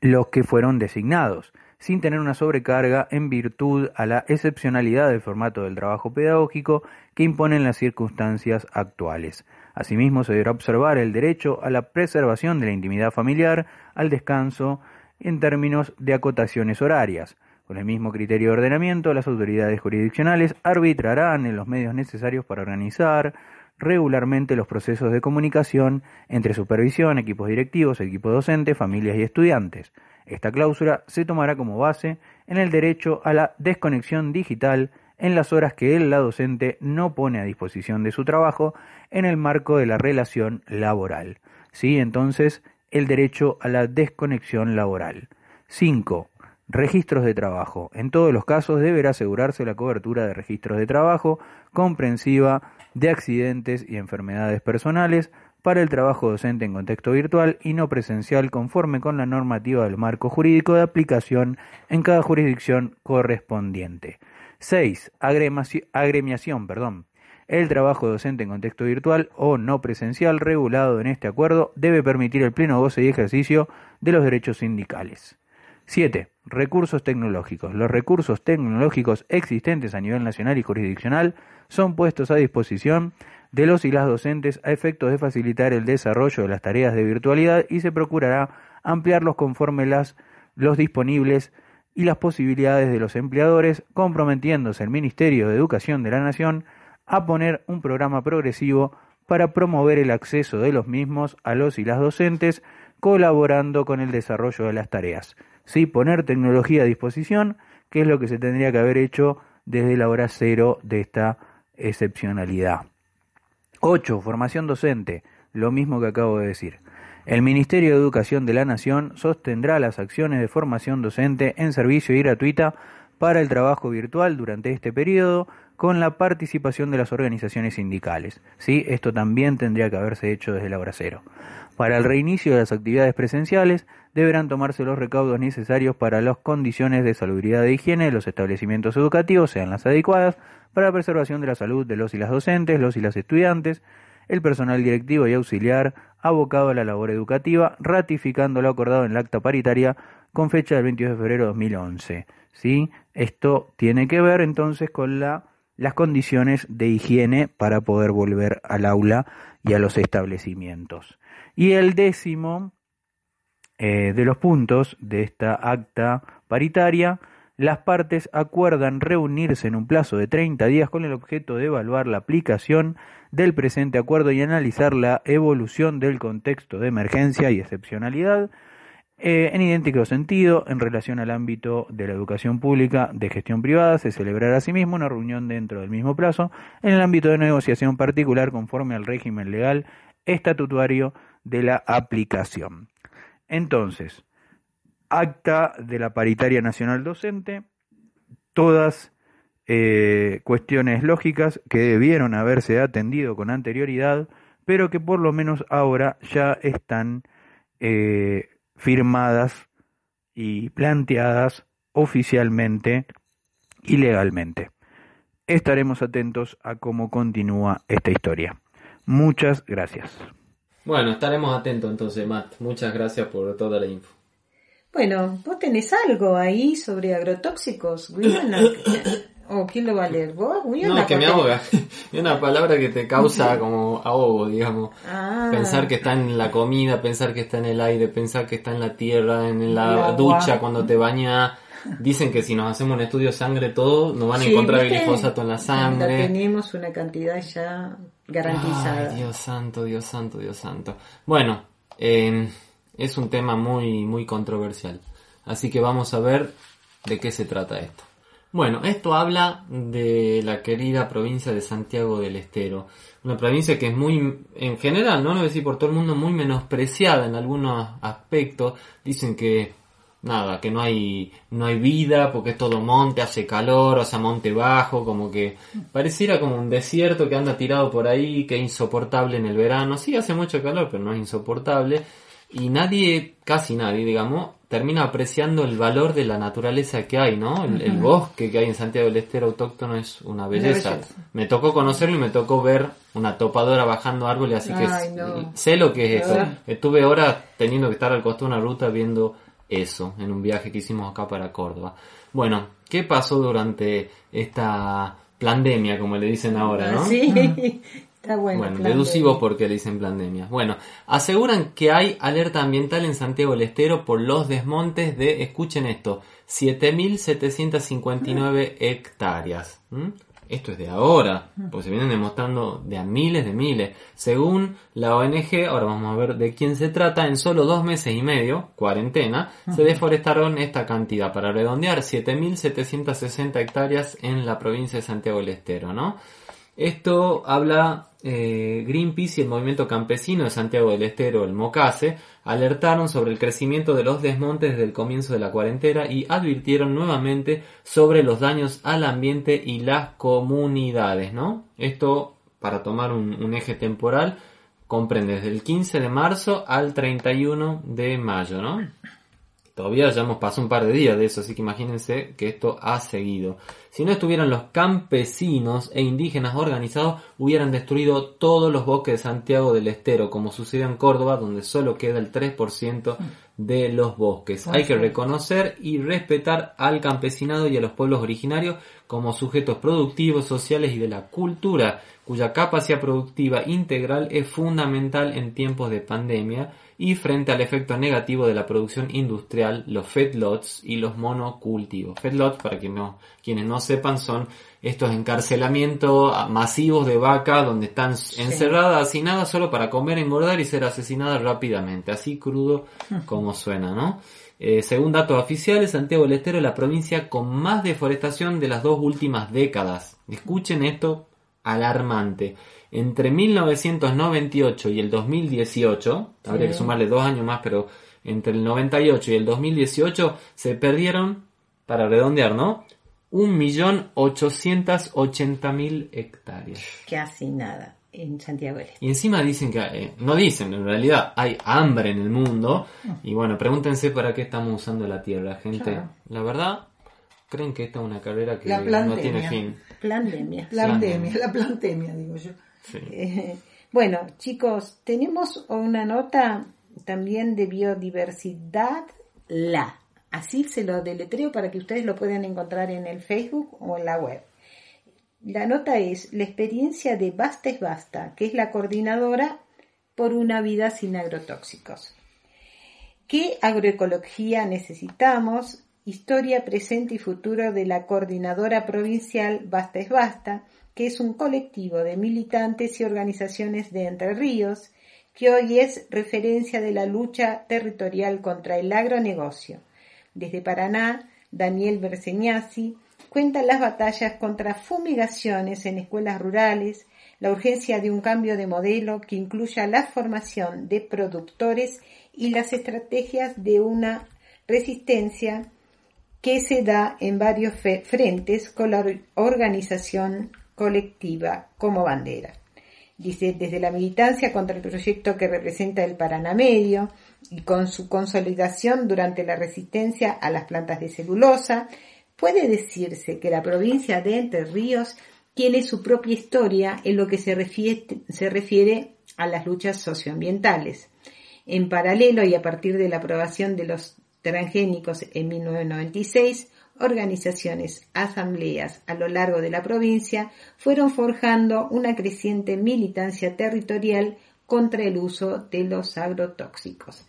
los que fueron designados, sin tener una sobrecarga en virtud a la excepcionalidad del formato del trabajo pedagógico que imponen las circunstancias actuales. Asimismo, se deberá observar el derecho a la preservación de la intimidad familiar, al descanso, en términos de acotaciones horarias. Con el mismo criterio de ordenamiento, las autoridades jurisdiccionales arbitrarán en los medios necesarios para organizar regularmente los procesos de comunicación entre supervisión, equipos directivos, equipo docente, familias y estudiantes. Esta cláusula se tomará como base en el derecho a la desconexión digital en las horas que él, la docente, no pone a disposición de su trabajo en el marco de la relación laboral. ¿Sí? Entonces, el derecho a la desconexión laboral. 5. Registros de trabajo. En todos los casos deberá asegurarse la cobertura de registros de trabajo comprensiva de accidentes y enfermedades personales para el trabajo docente en contexto virtual y no presencial conforme con la normativa del marco jurídico de aplicación en cada jurisdicción correspondiente. 6. Agremiación. Perdón. El trabajo docente en contexto virtual o no presencial regulado en este acuerdo debe permitir el pleno goce y ejercicio de los derechos sindicales. 7. Recursos tecnológicos. Los recursos tecnológicos existentes a nivel nacional y jurisdiccional son puestos a disposición de los y las docentes a efectos de facilitar el desarrollo de las tareas de virtualidad y se procurará ampliarlos conforme las, los disponibles y las posibilidades de los empleadores, comprometiéndose el Ministerio de Educación de la Nación a poner un programa progresivo para promover el acceso de los mismos a los y las docentes, colaborando con el desarrollo de las tareas. ¿Sí? Poner tecnología a disposición, que es lo que se tendría que haber hecho desde la hora cero de esta excepcionalidad. 8. Formación docente, lo mismo que acabo de decir. El Ministerio de Educación de la Nación sostendrá las acciones de formación docente en servicio y gratuita para el trabajo virtual durante este periodo con la participación de las organizaciones sindicales. ¿Sí? Esto también tendría que haberse hecho desde la hora cero. Para el reinicio de las actividades presenciales deberán tomarse los recaudos necesarios para las condiciones de salubridad e higiene de los establecimientos educativos sean las adecuadas para la preservación de la salud de los y las docentes, los y las estudiantes, el personal directivo y auxiliar abocado a la labor educativa, ratificando lo acordado en la acta paritaria con fecha del 22 de febrero de 2011. ¿Sí? Esto tiene que ver entonces con la, las condiciones de higiene para poder volver al aula y a los establecimientos. Y el décimo eh, de los puntos de esta acta paritaria, las partes acuerdan reunirse en un plazo de 30 días con el objeto de evaluar la aplicación del presente acuerdo y analizar la evolución del contexto de emergencia y excepcionalidad eh, en idéntico sentido, en relación al ámbito de la educación pública de gestión privada, se celebrará asimismo una reunión dentro del mismo plazo en el ámbito de negociación particular conforme al régimen legal estatutario de la aplicación. Entonces, acta de la paritaria nacional docente, todas eh, cuestiones lógicas que debieron haberse atendido con anterioridad, pero que por lo menos ahora ya están eh, firmadas y planteadas oficialmente y legalmente. Estaremos atentos a cómo continúa esta historia. Muchas gracias. Bueno, estaremos atentos entonces, Matt. Muchas gracias por toda la info. Bueno, vos tenés algo ahí sobre agrotóxicos, ¿O quién lo va a leer? ¿Vos? No, que me ahoga. Es una palabra que te causa como ahogo, digamos. Ah. Pensar que está en la comida, pensar que está en el aire, pensar que está en la tierra, en la ducha, cuando te baña. Dicen que si nos hacemos un estudio de sangre todo, nos van a Sí, encontrar ¿viste? glifosato en la sangre. Tenemos una cantidad ya garantizada. Ay, Dios santo, Dios santo, Dios santo. Bueno, eh, es un tema muy, muy controversial. Así que vamos a ver de qué se trata esto. Bueno, esto habla de la querida provincia de Santiago del Estero. Una provincia que es muy, en general, no lo decir por todo el mundo, muy menospreciada en algunos aspectos. Dicen que, nada, que no hay, no hay vida porque es todo monte, hace calor, o sea, monte bajo, como que pareciera como un desierto que anda tirado por ahí, que es insoportable en el verano. Sí, hace mucho calor, pero no es insoportable. Y nadie, casi nadie, digamos, termina apreciando el valor de la naturaleza que hay, ¿no? El, bosque que hay en Santiago del Estero autóctono es una belleza. belleza. Me tocó conocerlo y me tocó ver una topadora bajando árboles, así que Ay, no. sé lo que es eso. Estuve horas teniendo que estar al costado de una ruta viendo eso, en un viaje que hicimos acá para Córdoba. Bueno, ¿qué pasó durante esta pandemia, como le dicen ahora, no? Ah, Sí, está bueno. Bueno, deducivo de- porque dicen pandemia. Bueno, aseguran que hay alerta ambiental en Santiago del Estero por los desmontes de, escuchen esto, 7.759 hectáreas. ¿m? Esto es de ahora, pues se vienen demostrando de a miles de miles. Según la ONG, ahora vamos a ver de quién se trata, en solo dos meses y medio, cuarentena, se deforestaron esta cantidad. Para redondear, 7.760 hectáreas en la provincia de Santiago del Estero, ¿no? Esto habla eh, Greenpeace y el movimiento campesino de Santiago del Estero, el MOCASE, alertaron sobre el crecimiento de los desmontes desde el comienzo de la cuarentena y advirtieron nuevamente sobre los daños al ambiente y las comunidades, ¿no? Esto, para tomar un, un eje temporal, comprende desde el 15 de marzo al 31 de mayo, ¿no? Todavía ya hemos pasado un par de días de eso, así que imagínense que esto ha seguido. Si no estuvieran los campesinos e indígenas organizados, hubieran destruido todos los bosques de Santiago del Estero, como sucedió en Córdoba, donde solo queda el 3% de los bosques. Hay que reconocer y respetar al campesinado y a los pueblos originarios como sujetos productivos, sociales y de la cultura, cuya capacidad productiva integral es fundamental en tiempos de pandemia y frente al efecto negativo de la producción industrial, los feedlots y los monocultivos. Feedlots, para quienes no, quienes no sepan, son estos encarcelamientos masivos de vaca donde están encerradas, hacinadas solo para comer, engordar y ser asesinadas rápidamente, así crudo como suena, ¿no? Eh, según datos oficiales, Santiago del Estero es la provincia con más deforestación de las dos últimas décadas. Escuchen esto alarmante. Entre 1998 y el 2018, habría que sumarle dos años más, pero entre el 98 y el 2018 se perdieron, para redondear, ¿no? 1.880.000 hectáreas. Casi nada en Santiago del Estero. Y encima dicen que, eh, no dicen, en realidad hay hambre en el mundo. Y bueno, pregúntense para qué estamos usando la tierra, gente. Claro. La verdad, creen que esta es una carrera que La no tiene fin. Plandemia. Plandemia, la plantemia, digo yo. Eh, bueno, chicos, tenemos una nota también de biodiversidad la. Así se lo deletreo para que ustedes lo puedan encontrar en el Facebook o en la web. La nota es la experiencia de Basta es Basta, que es la coordinadora por una vida sin agrotóxicos. ¿Qué agroecología necesitamos? Historia, presente y futuro de la coordinadora provincial Basta es Basta, que es un colectivo de militantes y organizaciones de Entre Ríos, que hoy es referencia de la lucha territorial contra el agronegocio. Desde Paraná, Daniel Berseñasi cuenta las batallas contra fumigaciones en escuelas rurales, la urgencia de un cambio de modelo que incluya la formación de productores y las estrategias de una resistencia que se da en varios frentes con la or- organización colectiva como bandera. Dice, desde la militancia contra el proyecto que representa el Paraná Medio y con su consolidación durante la resistencia a las plantas de celulosa, puede decirse que la provincia de Entre Ríos tiene su propia historia en lo que se refiere, se refiere a las luchas socioambientales. En paralelo y a partir de la aprobación de los transgénicos en 1996, organizaciones, asambleas a lo largo de la provincia fueron forjando una creciente militancia territorial contra el uso de los agrotóxicos.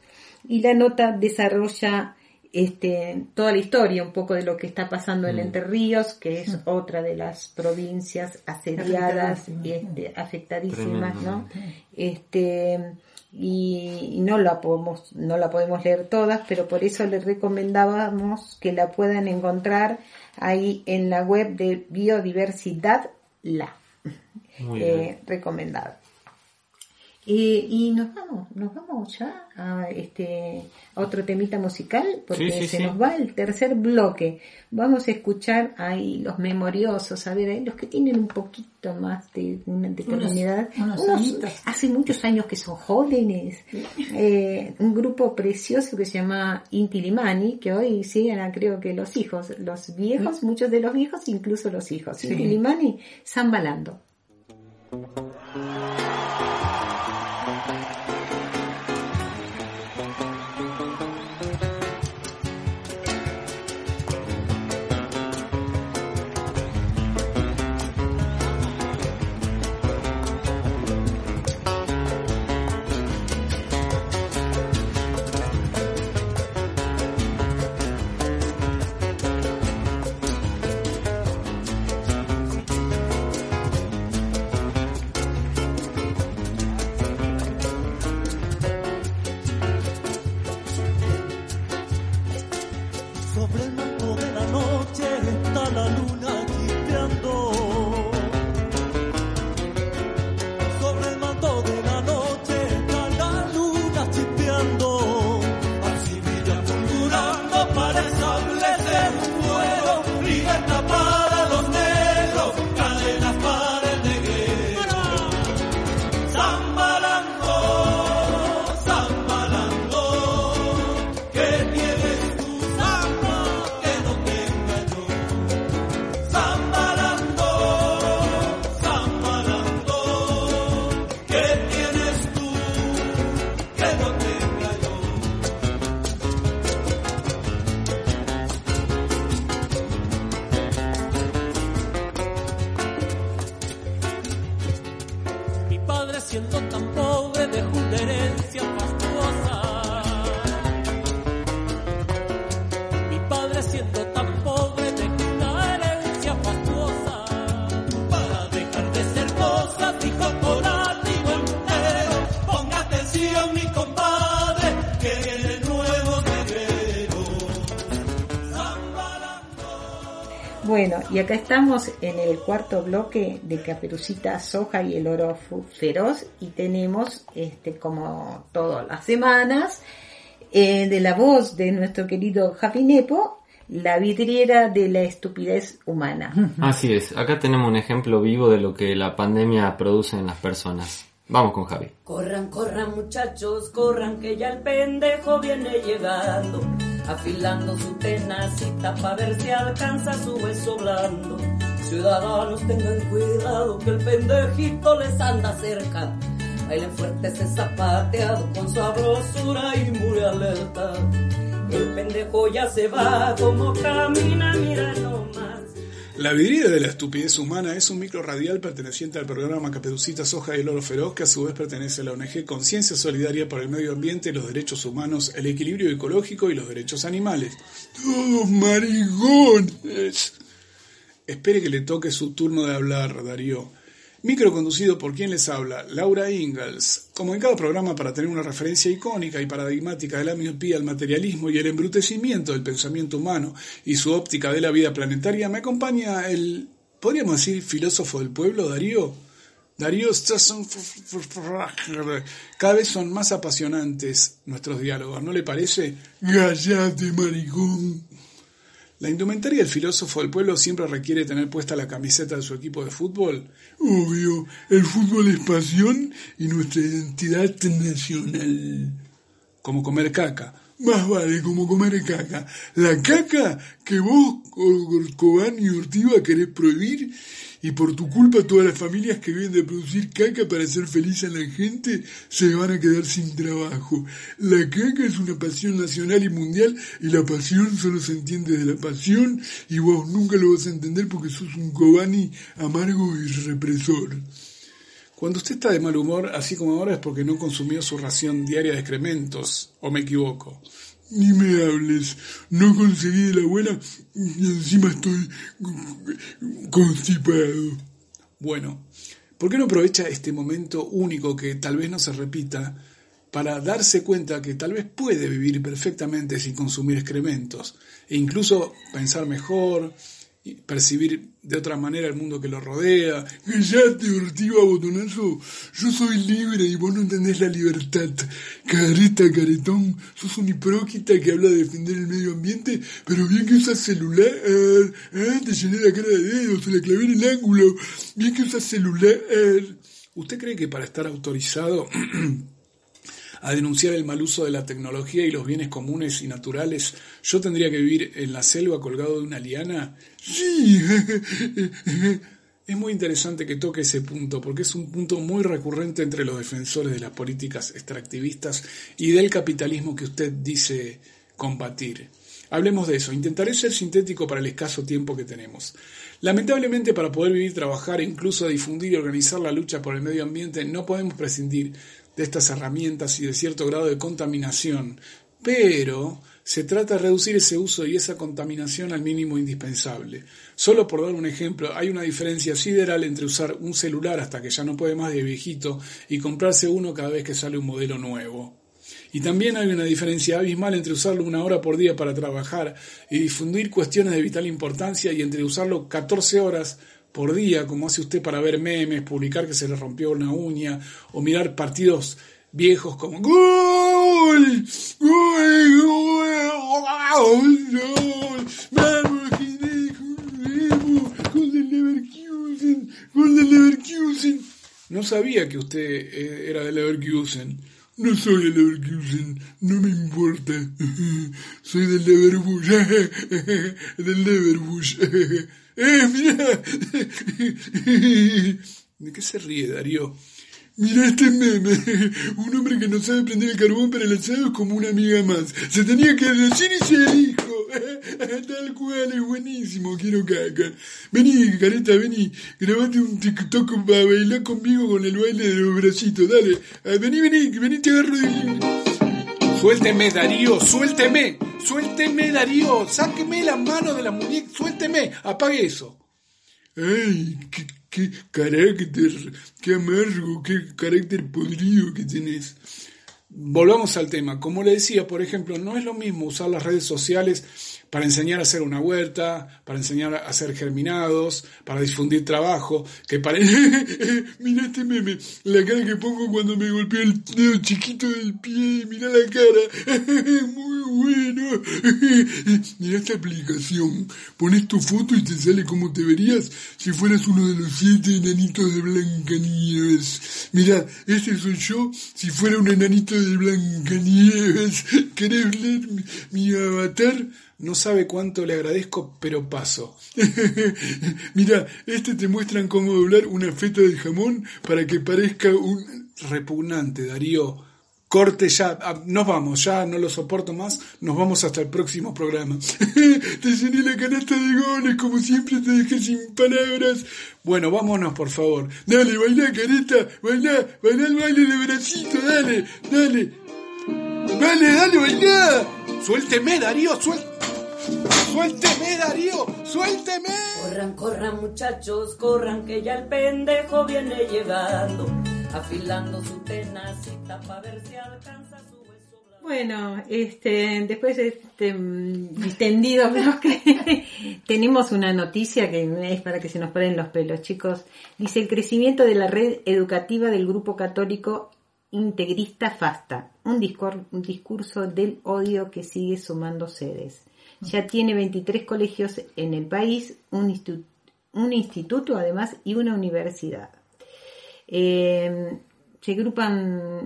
Y la nota desarrolla este, toda la historia, un poco de lo que está pasando en Mm. Entre Ríos, que es otra de las provincias asediadas, este, afectadísimas, ¿no? Este, y, no la podemos, no la podemos leer todas, pero por eso les recomendábamos que la puedan encontrar ahí en la web de Biodiversidad La. Muy Eh, bien. recomendado. Eh, y nos vamos, nos vamos ya a este a otro temita musical porque Sí, sí, se sí. nos va el tercer bloque. Vamos a escuchar ahí los memoriosos, a ver, ahí los que tienen un poquito más de una determinada unos unos- hace muchos años que son jóvenes. Eh, un grupo precioso que se llama Inti Limani, que hoy siguen a creo que los hijos, los viejos, muchos de los viejos, incluso los hijos. Sí. Inti Limani, Zambalando. Zambalando siendo tan pobre. Bueno, y acá estamos en el cuarto bloque de Caperucita Soja y el Oro Feroz y tenemos, este, como todas las semanas, eh, de la voz de nuestro querido Javi Nepo, la vidriera de la estupidez humana. Así es, acá tenemos un ejemplo vivo de lo que la pandemia produce en las personas. Vamos con Javi. Corran, corran muchachos, corran que ya el pendejo viene llegando, afilando su tenacita para ver si alcanza su hueso blando. Ciudadanos tengan cuidado que el pendejito les anda cerca. Bailen fuerte ese zapateado con sabrosura y muy alerta. El pendejo ya se va como camina, mira nomás. La vidriera de la estupidez humana es un micro radial perteneciente al programa Caperucita Soja y el Oro Feroz, que a su vez pertenece a la ONG Conciencia Solidaria para el Medio Ambiente, los Derechos Humanos, el Equilibrio Ecológico y los Derechos Animales. ¡Todos maricones! Espere que le toque su turno de hablar, Darío. Micro conducido por quien les habla, Laura Ingalls. Como en cada programa para tener una referencia icónica y paradigmática de la miopía, el materialismo y el embrutecimiento del pensamiento humano y su óptica de la vida planetaria, me acompaña el, podríamos decir, filósofo del pueblo, Darío. Darío, cada vez son más apasionantes nuestros diálogos, ¿no le parece? Gallate, maricón. La indumentaria del filósofo del pueblo siempre requiere tener puesta la camiseta de su equipo de fútbol. Obvio, el fútbol es pasión y nuestra identidad nacional. Como comer caca. Más vale como comer caca. La caca que vos, Cobán y Ortiva, querés prohibir y por tu culpa todas las familias que viven de producir caca para hacer feliz a la gente se van a quedar sin trabajo. La caca es una pasión nacional y mundial y la pasión solo se entiende de la pasión y vos nunca lo vas a entender porque sos un Cobani amargo y represor. Cuando usted está de mal humor, así como ahora, es porque no consumió su ración diaria de excrementos, o me equivoco. Ni me hables, no conseguí de la buena y encima estoy constipado. Bueno, ¿por qué no aprovecha este momento único que tal vez no se repita para darse cuenta que tal vez puede vivir perfectamente sin consumir excrementos e incluso pensar mejor, percibir de otra manera el mundo que lo rodea? Callate, Ortiva Botonazo, yo soy libre y vos no entendés la libertad. Careta, caretón, sos un hipróquita que habla de defender el medio ambiente, pero bien que usas celular, ah, te llené la cara de dedos, se la clavé en el ángulo, bien que usas celular. ¿Usted cree que para estar autorizado a denunciar el mal uso de la tecnología y los bienes comunes y naturales, yo tendría que vivir en la selva colgado de una liana? Sí. Es muy interesante que toque ese punto, porque es un punto muy recurrente entre los defensores de las políticas extractivistas y del capitalismo que usted dice combatir. Hablemos de eso. Intentaré ser sintético para el escaso tiempo que tenemos. Lamentablemente, para poder vivir, trabajar e incluso difundir y organizar la lucha por el medio ambiente, no podemos prescindir de estas herramientas y de cierto grado de contaminación, pero se trata de reducir ese uso y esa contaminación al mínimo indispensable. Solo por dar un ejemplo, hay una diferencia sideral entre usar un celular hasta que ya no puede más de viejito y comprarse uno cada vez que sale un modelo nuevo. Y también hay una diferencia abismal entre usarlo una hora por día para trabajar y difundir cuestiones de vital importancia y entre usarlo 14 horas por día, como hace usted para ver memes, publicar que se le rompió una uña o mirar partidos viejos como ¡Gol! ¡Gol! ¡Gol! ¡Gol! ¡Vamos, ¡Gol del Leverkusen! ¡Gol del Leverkusen! No sabía que usted eh, era de Leverkusen. No soy de Leverkusen, no me importa. Soy del Leverbush. del Leverbush. ¡Eh, mira! ¿De qué se ríe, Darío? Mira este meme. Un hombre que no sabe prender el carbón para el asado es como una amiga más. Se tenía que decir y se dijo. Tal cual, es buenísimo. Quiero caca. Vení, careta, vení. Grabate un TikTok para bailar conmigo con el baile de los bracitos. Dale. Ah, Vení, vení, vení, te agarro de... Suélteme, Darío, suélteme. Suélteme, Darío. Sáqueme la mano de la muñeca. Suélteme. Apague eso. Ay, qué, qué carácter, qué amargo, qué carácter podrido que tenés. volvamos al tema. Como le decía, por ejemplo, no es lo mismo usar las redes sociales para enseñar a hacer una huerta, para enseñar a hacer germinados, para difundir trabajo, que para... mira este meme, la cara que pongo cuando me golpeo el dedo chiquito del pie, mira la cara, muy bueno. mira esta aplicación, pones tu foto y te sale como te verías si fueras uno de los siete enanitos de Blancanieves. Mira, ese soy yo si fuera un enanito de Blancanieves. ¿Querés leer mi avatar? No sabe cuánto le agradezco, pero paso. Mira, este te muestran cómo doblar una feta de jamón para que parezca un repugnante, Darío. Corte ya, ah, nos vamos, ya no lo soporto más, nos vamos hasta el próximo programa. te llené la canasta de goles, como siempre te dejé sin palabras. Bueno, vámonos por favor. Dale, baila careta, baila, baila el baile de bracito, dale, dale. Dale, dale, baila. Suélteme, Darío, suélteme. ¡Suélteme, Darío! ¡Suélteme! Corran, corran, muchachos, corran, que ya el pendejo viene llegando, afilando su tenacita para ver si alcanza su hueso. Bueno, este, después de este mm, distendido bloque, tenemos una noticia que es para que se nos paren los pelos, chicos. Dice el crecimiento de la red educativa del grupo católico integrista FASTA, un, un discurso del odio que sigue sumando sedes. Ya tiene 23 colegios en el país, un, institu- un instituto además y una universidad. Eh, se,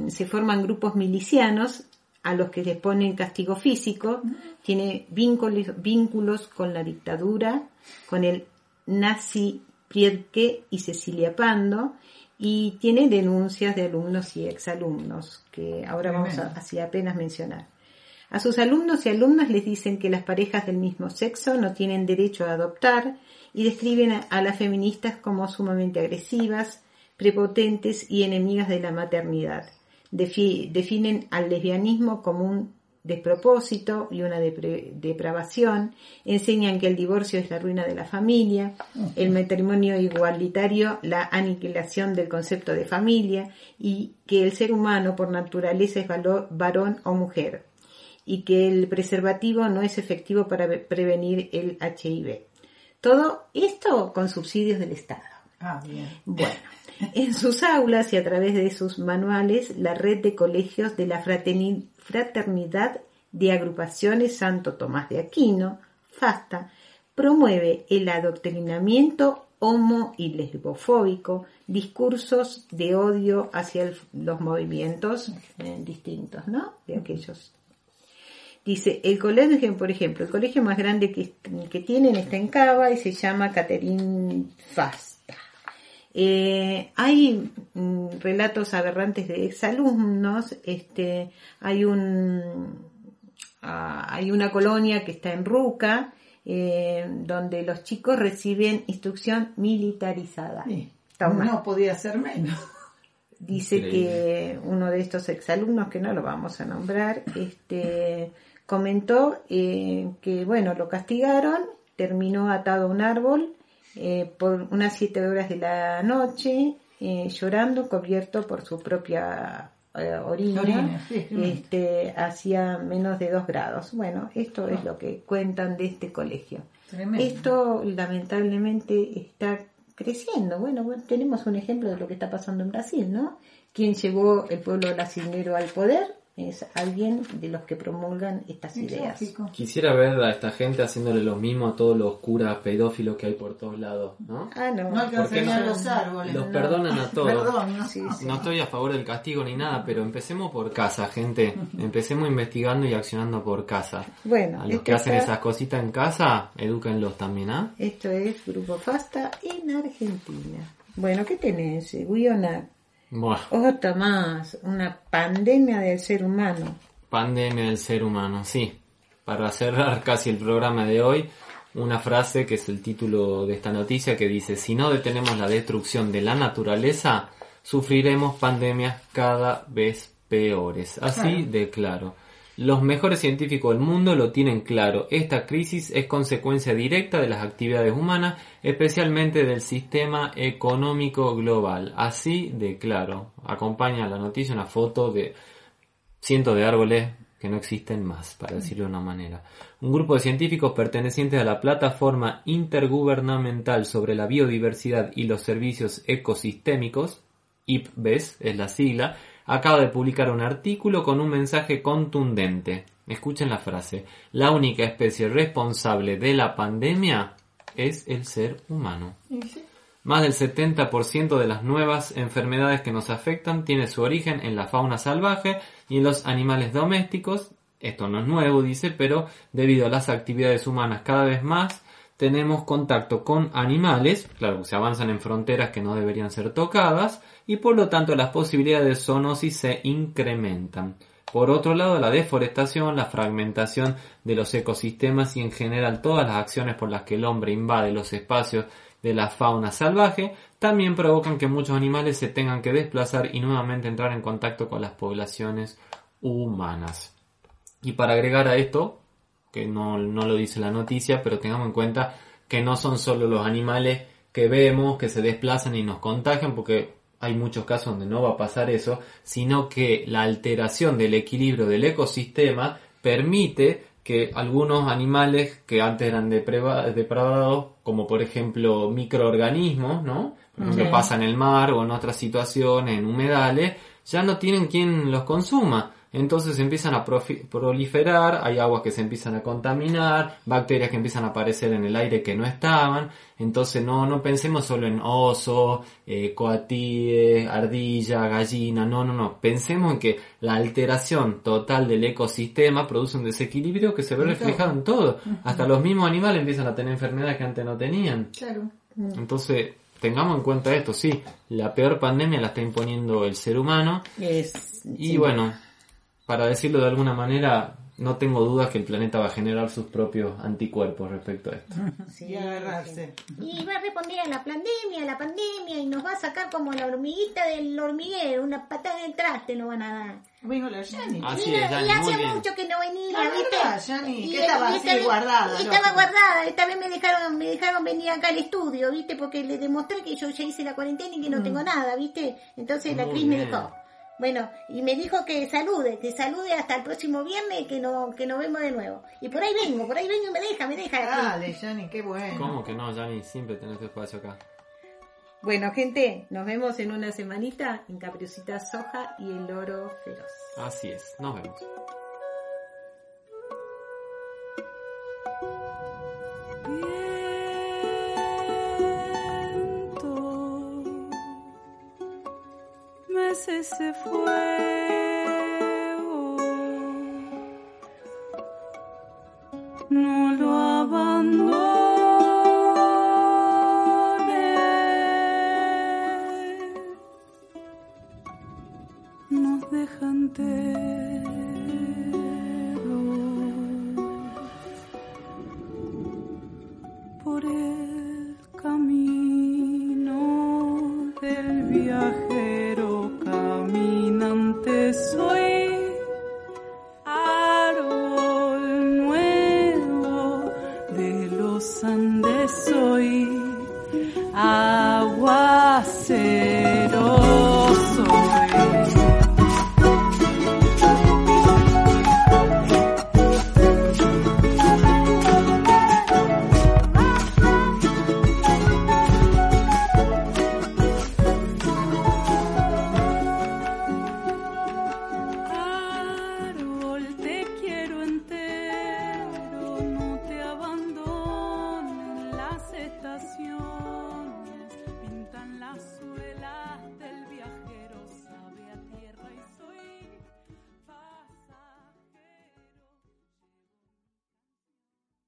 se forman grupos milicianos a los que les ponen castigo físico, tiene vínculos, vínculos con la dictadura, con el nazi Priedke y Cecilia Pando, y tiene denuncias de alumnos y exalumnos, que ahora vamos a, apenas mencionar. A sus alumnos y alumnas les dicen que las parejas del mismo sexo no tienen derecho a adoptar y describen a, a las feministas como sumamente agresivas, prepotentes y enemigas de la maternidad. Defi- definen al lesbianismo como un despropósito y una depre- depravación, enseñan que el divorcio es la ruina de la familia, el matrimonio igualitario la aniquilación del concepto de familia y que el ser humano por naturaleza es valo- varón o mujer y que el preservativo no es efectivo para ve- prevenir el HIV. Todo esto con subsidios del Estado. Ah, bien. Bueno, en sus aulas y a través de sus manuales, la red de colegios de la fraterni- Fraternidad de Agrupaciones Santo Tomás de Aquino, FASTA, promueve el adoctrinamiento homo y lesbofóbico, discursos de odio hacia los movimientos eh, distintos, ¿no? De aquellos Dice, el colegio, por ejemplo, el colegio más grande que, que tienen está en Cava y se llama Caterín Fasta. Eh, hay mm, relatos aberrantes de exalumnos, este, hay un, ah, hay una colonia que está en Ruca, eh, donde los chicos reciben instrucción militarizada. Toma. No podía ser menos. Dice Increíble. que uno de estos exalumnos, que no lo vamos a nombrar, este, comentó eh, que, bueno, lo castigaron, terminó atado a un árbol eh, por unas siete horas de la noche, eh, llorando, cubierto por su propia eh, orina, Orina, sí, sí. este, hacia menos de dos grados. Bueno, esto es lo que cuentan de este colegio. Tremendo. Esto lamentablemente está creciendo. Bueno, bueno, tenemos un ejemplo de lo que está pasando en Brasil, ¿no? Quien llevó el pueblo brasileño al poder es alguien de los que promulgan estas ideas. Quisiera ver a esta gente haciéndole lo mismo a todos los curas pedófilos que hay por todos lados, ¿no? Ah, no. No no? los árboles. Los no. perdonan a todos. Perdón, no. No estoy a favor del castigo ni nada, pero empecemos por casa, gente. Empecemos investigando y accionando por casa. Bueno, A los esto que hacen esas cositas en casa, edúquenlos también, ¿ah? Esto es Grupo Fasta en Argentina. Bueno, ¿qué tenés, Guiona? Buah, Otra más, una pandemia del ser humano. pandemia del ser humano, sí. Para cerrar casi el programa de hoy, una frase que es el título de esta noticia que dice, si no detenemos la destrucción de la naturaleza, sufriremos pandemias cada vez peores. Así Claro. de claro. Los mejores científicos del mundo lo tienen claro. Esta crisis es consecuencia directa de las actividades humanas, especialmente del sistema económico global. Así de claro. Acompaña la noticia una foto de cientos de árboles que no existen más, para decirlo de una manera. Un grupo de científicos pertenecientes a la Plataforma Intergubernamental sobre la Biodiversidad y los Servicios Ecosistémicos, IPBES es la sigla, acaba de publicar un artículo con un mensaje contundente. Escuchen la frase. La única especie responsable de la pandemia es el ser humano. Más del 70% de las nuevas enfermedades que nos afectan tiene su origen en la fauna salvaje y en los animales domésticos. Esto no es nuevo, dice, pero debido a las actividades humanas cada vez más tenemos contacto con animales, claro, se avanzan en fronteras que no deberían ser tocadas y por lo tanto las posibilidades de zoonosis se incrementan. Por otro lado, la deforestación, la fragmentación de los ecosistemas y en general todas las acciones por las que el hombre invade los espacios de la fauna salvaje también provocan que muchos animales se tengan que desplazar y nuevamente entrar en contacto con las poblaciones humanas. Y para agregar a esto, que no, no lo dice la noticia, pero tengamos en cuenta que no son solo los animales que vemos que se desplazan y nos contagian, porque hay muchos casos donde no va a pasar eso, sino que la alteración del equilibrio del ecosistema permite que algunos animales que antes eran depravados, como por ejemplo microorganismos, ¿no? Por ejemplo, Ujú. pasa en el mar o en otras situaciones, en humedales, ya no tienen quien los consuma. Entonces empiezan a profi- proliferar, hay aguas que se empiezan a contaminar, bacterias que empiezan a aparecer en el aire que no estaban. Entonces no, no pensemos solo en oso, eh, coatíes, ardilla, gallina, no, no, no. Pensemos en que la alteración total del ecosistema produce un desequilibrio que se ve En reflejado en todo. Hasta los mismos animales empiezan a tener enfermedades que antes no tenían. Claro. Entonces, tengamos en cuenta esto, sí, la peor pandemia la está imponiendo el ser humano. Es, Y sí. bueno, para decirlo de alguna manera, no tengo dudas que el planeta va a generar sus propios anticuerpos respecto a esto. y agarrarse. Y va a responder a la pandemia, a la pandemia, y nos va a sacar como la hormiguita del hormiguero, una patada el traste nos van a dar. Vino la Yani. Así y es, y Yanni, muy hace bien. mucho que no venía, La ¿viste? verdad, que estaba así vez- guardada, estaba guardada, esta vez me dejaron, me dejaron venir acá al estudio, ¿viste? Porque le demostré que yo ya hice la cuarentena y que no Mm. tengo nada, ¿viste? Entonces la Cris me dejó. Bueno, y me dijo que salude, que salude hasta el próximo viernes, que no, que nos vemos de nuevo. Y por ahí vengo, por ahí vengo y me deja, me deja. Dale, Yani, qué bueno. ¿Cómo que no, Yanni? Siempre tenés tu espacio acá. Bueno, gente, nos vemos en una semanita en Capriocita Soja y el Oro Feroz. Así es, nos vemos. Meses se fue. No lo abandoné. Nos deja